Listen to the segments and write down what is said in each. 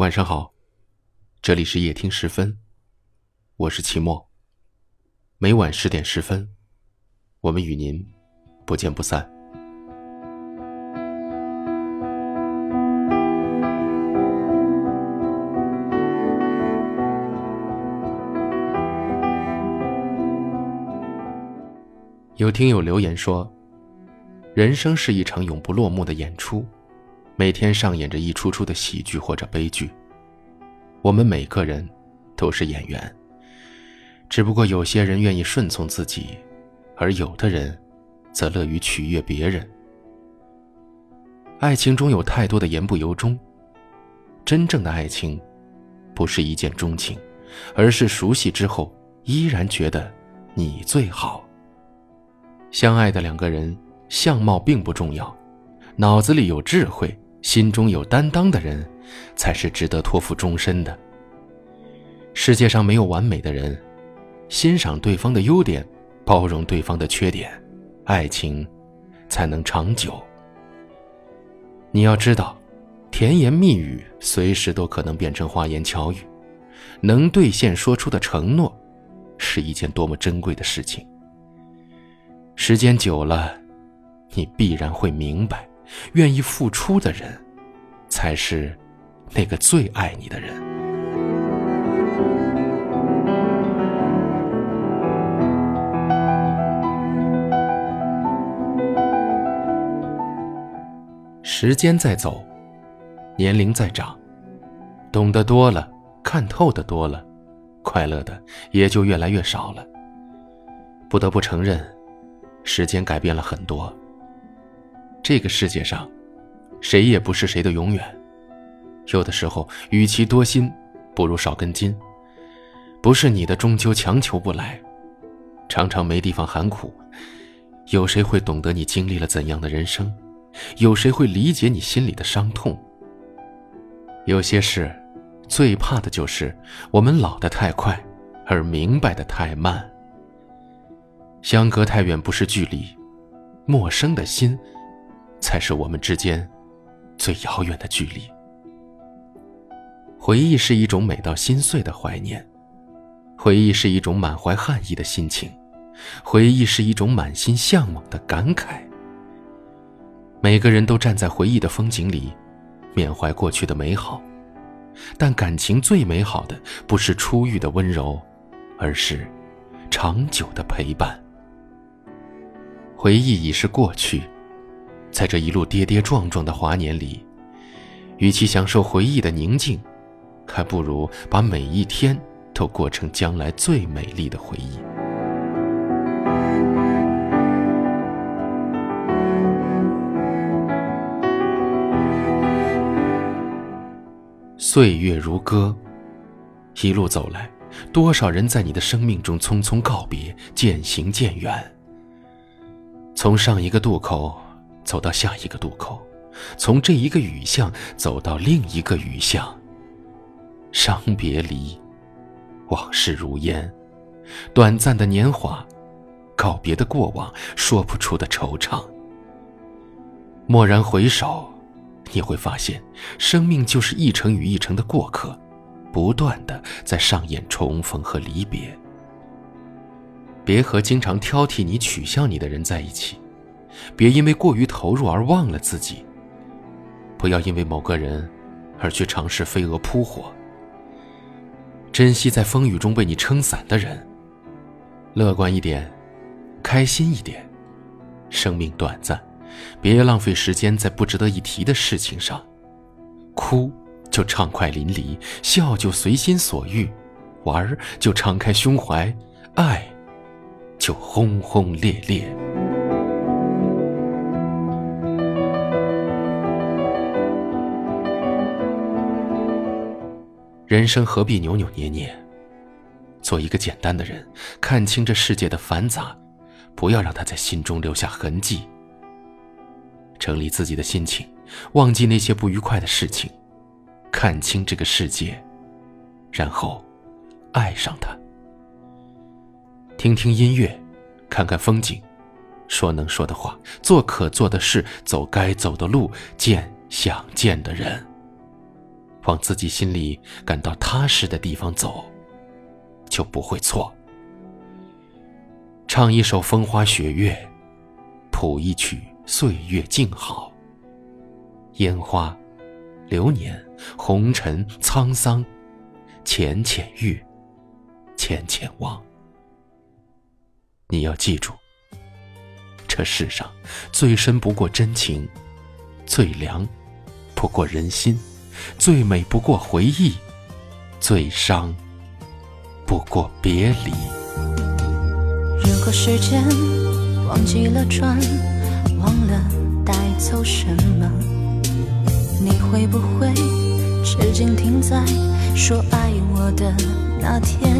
晚上好，这里是夜听十分，我是齐墨。每晚十点十分，我们与您不见不散。有听友留言说：“人生是一场永不落幕的演出。”每天上演着一出出的喜剧或者悲剧。我们每个人都是演员，只不过有些人愿意顺从自己，而有的人则乐于取悦别人。爱情中有太多的言不由衷。真正的爱情，不是一见钟情，而是熟悉之后依然觉得你最好。相爱的两个人，相貌并不重要，脑子里有智慧。心中有担当的人，才是值得托付终身的。世界上没有完美的人，欣赏对方的优点，包容对方的缺点，爱情才能长久。你要知道，甜言蜜语随时都可能变成花言巧语，能兑现说出的承诺，是一件多么珍贵的事情。时间久了，你必然会明白。愿意付出的人，才是那个最爱你的人。时间在走，年龄在长，懂得多了，看透的多了，快乐的也就越来越少了。不得不承认，时间改变了很多。这个世界上，谁也不是谁的永远。有的时候，与其多心，不如少根筋。不是你的，终究强求不来。常常没地方喊苦，有谁会懂得你经历了怎样的人生？有谁会理解你心里的伤痛？有些事，最怕的就是我们老得太快，而明白的太慢。相隔太远不是距离，陌生的心。才是我们之间最遥远的距离。回忆是一种美到心碎的怀念，回忆是一种满怀恨意的心情，回忆是一种满心向往的感慨。每个人都站在回忆的风景里，缅怀过去的美好，但感情最美好的不是初遇的温柔，而是长久的陪伴。回忆已是过去。在这一路跌跌撞撞的华年里，与其享受回忆的宁静，还不如把每一天都过成将来最美丽的回忆。岁月如歌，一路走来，多少人在你的生命中匆匆告别，渐行渐远。从上一个渡口。走到下一个渡口，从这一个雨巷走到另一个雨巷。伤别离，往事如烟，短暂的年华，告别的过往，说不出的惆怅。蓦然回首，你会发现，生命就是一程与一程的过客，不断的在上演重逢和离别。别和经常挑剔你、取笑你的人在一起。别因为过于投入而忘了自己。不要因为某个人而去尝试飞蛾扑火。珍惜在风雨中为你撑伞的人。乐观一点，开心一点。生命短暂，别浪费时间在不值得一提的事情上。哭就畅快淋漓，笑就随心所欲，玩就敞开胸怀，爱就轰轰烈烈。人生何必扭扭捏捏？做一个简单的人，看清这世界的繁杂，不要让他在心中留下痕迹。整理自己的心情，忘记那些不愉快的事情，看清这个世界，然后爱上他。听听音乐，看看风景，说能说的话，做可做的事，走该走的路，见想见的人。往自己心里感到踏实的地方走，就不会错。唱一首风花雪月，谱一曲岁月静好。烟花、流年、红尘、沧桑，浅浅遇，浅浅忘。你要记住，这世上最深不过真情，最凉不过人心。最美不过回忆，最伤不过别离。如果时间忘记了转，忘了带走什么，你会不会至今停在说爱我的那天？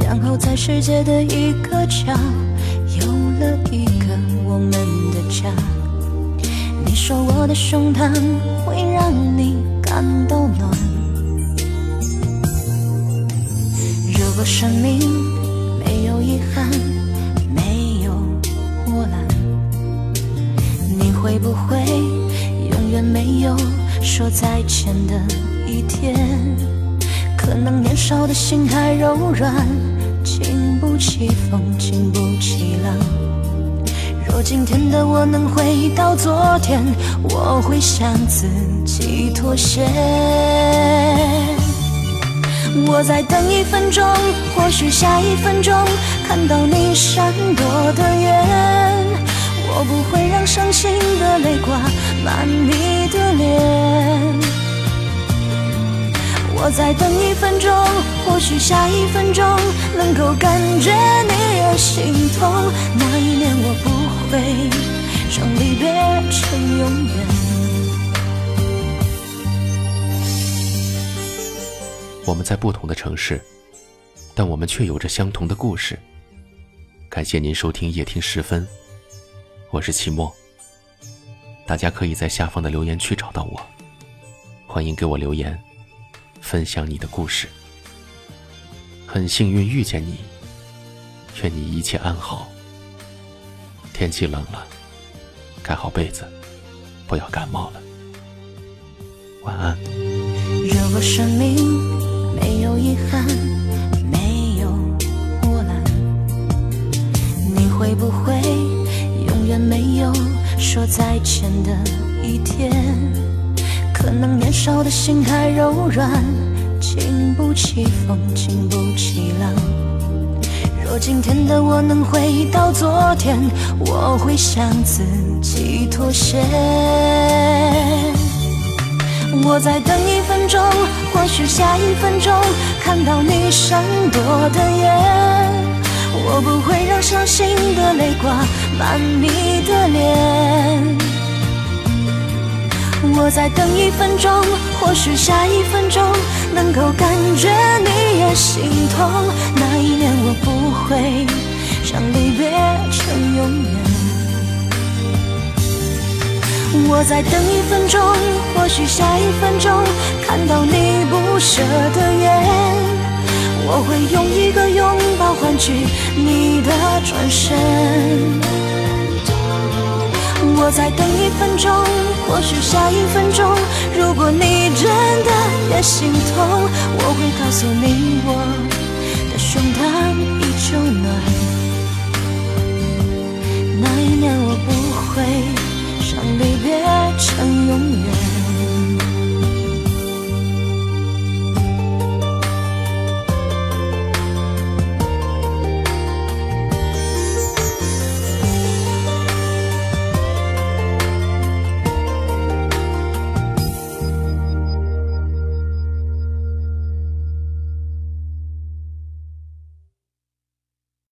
然后在世界的一个角，有了一个我们的家。说我的胸膛会让你感到暖。如果生命没有遗憾，没有波澜，你会不会永远没有说再见的一天？可能年少的心太柔软，经不起风，经不起浪。若今天的我能回到昨天，我会向自己妥协。我再等一分钟，或许下一分钟看到你闪躲的眼。我不会让伤心的泪挂满你的脸。我再等一分钟，或许下一分钟能够感觉你而心痛。那一年我不。会让离别成永远。我们在不同的城市，但我们却有着相同的故事。感谢您收听夜听时分，我是齐墨。大家可以在下方的留言区找到我，欢迎给我留言，分享你的故事。很幸运遇见你，愿你一切安好。天气冷了，盖好被子，不要感冒了。晚安。如果生命没有遗憾，没有波澜，你会不会永远没有说再见的一天？可能年少的心太柔软，经不起风，经不起浪。若今天的我能回到昨天，我会向自己妥协。我再等一分钟，或许下一分钟看到你闪躲的眼。我不会让伤心的泪挂满你的脸。我再等一分钟，或许下一分钟能够感觉你也心痛。那一年我不会让离别成永远。我再等一分钟，或许下一分钟看到你不舍的眼，我会用一个拥抱换取你的转身。我再等一分钟，或许下一分钟，如果你真的也心痛，我会告诉你，我